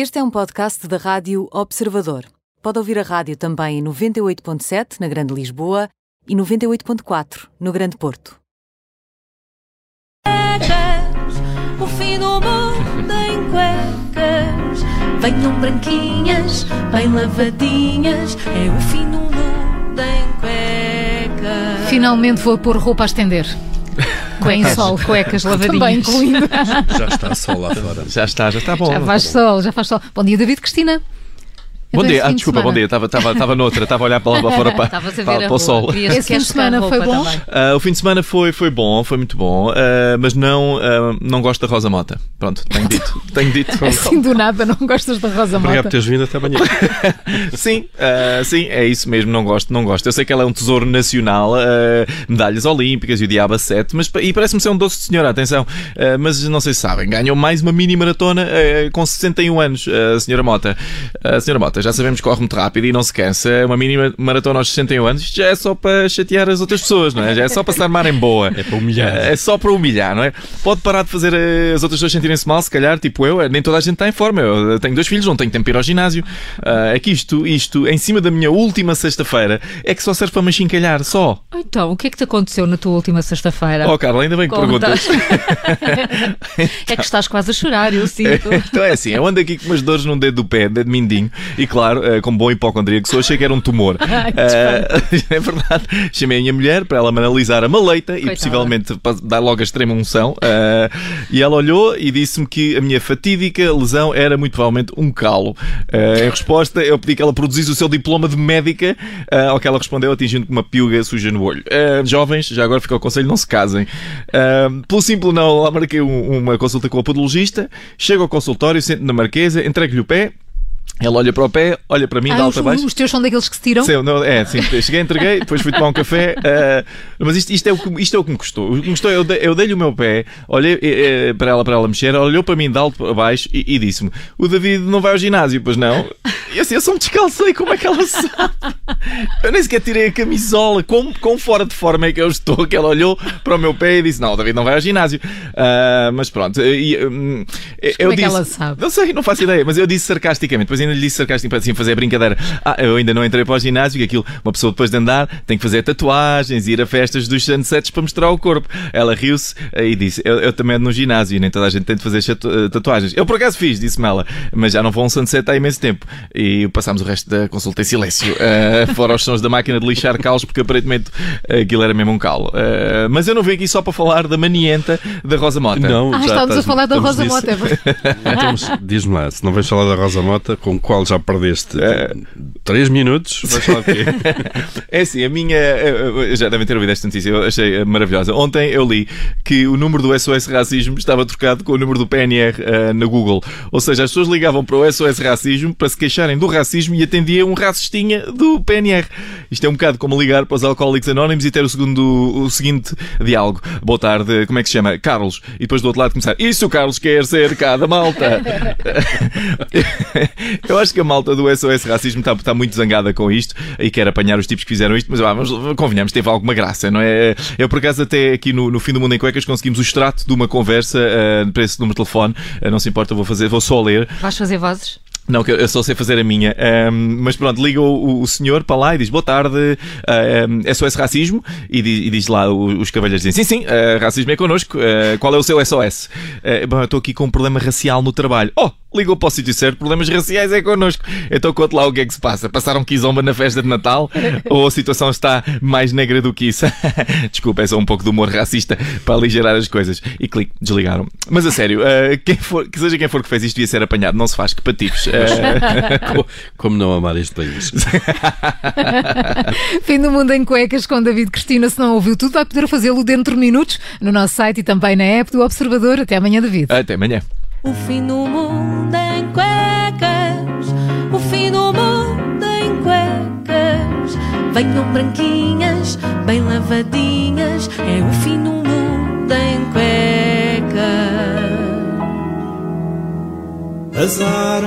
Este é um podcast da Rádio Observador. Pode ouvir a rádio também em 98.7 na Grande Lisboa e 98.4 no Grande Porto. O fim do mundo em cuecas. Venham branquinhas, bem lavadinhas. É o fim do mundo em cuecas. Finalmente vou pôr roupa a estender. Bem sol, cuecas lavadinhas. Também incluindo. Já está sol lá fora. Já está, já está bom. Já faz sol, já faz sol. Bom dia, David Cristina. Bom Então, dia, ah, fim de desculpa, bom dia. Estava, estava, estava noutra, estava a olhar para lá para fora para, a para, a para o sol. Esse fim de semana foi bom? Ah, o fim de semana foi, foi bom, foi muito bom, ah, mas não, ah, não gosto da Rosa Mota. Pronto, tenho dito. tenho dito. Assim do nada, não gostas da Rosa Obrigado por Mota? teres vindo até amanhã. Sim, sim, é isso mesmo, não gosto, não gosto. Eu sei que ela é um tesouro nacional, medalhas olímpicas e o Diabo 7, mas, e parece-me ser um doce de senhora, atenção. Mas não sei se sabem, ganhou mais uma mini maratona com 61 anos, a senhora Mota. A senhora Mota, já sabemos que corre muito rápido e não se cansa. Uma mini maratona aos 61 anos, isto já é só para chatear as outras pessoas, não é? Já é só para se armarem boa. É para humilhar. É só para humilhar, não é? Pode parar de fazer eh, as outras pessoas sentirem-se mal, se calhar, tipo eu, eh, nem toda a gente está em forma. Eu tenho dois filhos, não tenho tempo para ir ao ginásio. Ah, é que isto, isto, em cima da minha última sexta-feira, é que só serve para me chincalhar, só. Então, o que é que te aconteceu na tua última sexta-feira? Oh, Carla, ainda bem que Conta. perguntas. É que estás quase a chorar, eu sinto. então é assim, eu ando aqui com umas dores num dedo do pé, dedo mindinho, e claro, eh, como bom hipocondríaco sou, achei que era um tumor. Ai, que Eh, é verdade. Chamei a minha mulher para ela me analisar a maleita e Coitada. possivelmente pa- dar logo a extrema unção. eh, e ela olhou e disse-me que a minha fatídica lesão era muito provavelmente um calo. Em resposta, eu pedi que ela produzisse o seu diploma de médica, ao que ela respondeu atingindo com uma piuga suja no olho. Jovens, já agora fica o conselho, não se casem. Pelo simples não, lá marquei um- uma consulta com a podologista, chego ao consultório, sento na marquesa, entrego-lhe o pé, ela olha para o pé, olha para mim, de Ah, os, alta baixo. os teus são daqueles que se tiram? Não, é, sim, cheguei, entreguei, depois fui tomar um café, eh, mas isto, isto, é o que, isto é o que me custou. O que me custou, eu, dei- eu dei-lhe o meu pé, olhei eh, eh, para ela para ela mexer, olhou para mim de alto para baixo e, e disse-me: O David não vai ao ginásio, pois não? E assim, eu só me descalcei, como é que ela sabe? Eu nem sequer tirei a camisola, quão, quão fora de forma é que eu estou, que ela olhou para o meu pé e disse: Não, o David não vai ao ginásio. Ah, mas pronto, e, hum, eu como é que disse, ela sabe? não sei, não faço ideia, mas eu disse sarcasticamente, depois ainda lhe disse sarcasticamente para assim fazer brincadeira. Ah, eu ainda não entrei para o ginásio, que aquilo, uma pessoa depois de andar tem que fazer tatuagens, ir a festas dos sunsets para mostrar o corpo. Ela riu-se eh, e disse: eu, eu também ando no ginásio e nem toda a gente tem de fazer eh, tatuagens. Eu por acaso fiz, disse-me ela, mas já não vou a um sunset há imenso tempo. E passámos o resto da consulta em silêncio, eh, fora os sons da máquina de lixar calos, porque aparentemente aquilo era mesmo um calo. Eh, mas eu não venho aqui só para falar da manienta da Rosa Mota. Não, Ah, já estávamos a falar da Rosa. Mota. é. Então, diz-me lá, se não vais falar da Rosa Mota, com qual já perdeste 3 minutos, vais falar de quê? É assim, a minha. Já devem ter ouvido esta notícia, eu achei eh, maravilhosa. Ontem eu li que o número do SOS Racismo estava trocado com o número do PNR eh, na Google. Ou seja, as pessoas ligavam para o SOS Racismo para se queixarem do racismo e atendia um racistinha do PNR. Isto é um bocado como ligar para os Alcoólicos Anónimos e ter o, segundo, o seguinte diálogo: Boa tarde, como é que se chama? Carlos. E depois do outro lado começar: E se o Carlos quer ser cá da malta? Eu acho que a malta do SOS Racismo está, está muito zangada com isto e quer apanhar os tipos que fizeram isto, mas vamos, convenhamos, teve alguma graça, não é? Eu, por acaso, até aqui no, no fim do Mundo em Cuecas conseguimos o extrato de uma conversa uh, para esse número de telefone. Uh, não se importa, vou fazer, vou só ler. Vais fazer vozes? Não, que eu só sei fazer a minha. Ahm, mas pronto, liga o, o senhor para lá e diz boa tarde, ahm, SOS Racismo. E diz, e diz lá, o- os cavalheiros dizem sim, sim, ah, racismo é connosco. Ah, qual é o seu SOS? Ah, bom, eu estou aqui com um problema racial no trabalho. Oh, ligou para o sítio certo, problemas raciais é connosco. Então conte lá o que é que se passa. Passaram quizomba na festa de Natal? Ou a situação está mais negra do que isso? Desculpa, é só um pouco de humor racista para aligerar as coisas. E clique, desligaram. Mas a sério, ah, quem for, que seja quem for que fez isto devia ser apanhado. Não se faz, que patifes. Ah, Co- Como não amar este país? Fim do Mundo em Cuecas com David Cristina. Se não ouviu tudo, vai poder fazê-lo dentro de minutos no nosso site e também na app do Observador. Até amanhã, David. Até amanhã. O fim do mundo em cuecas. O fim do mundo em cuecas. Venham branquinhas, bem lavadinhas. É o fim do mundo em cuecas. Azar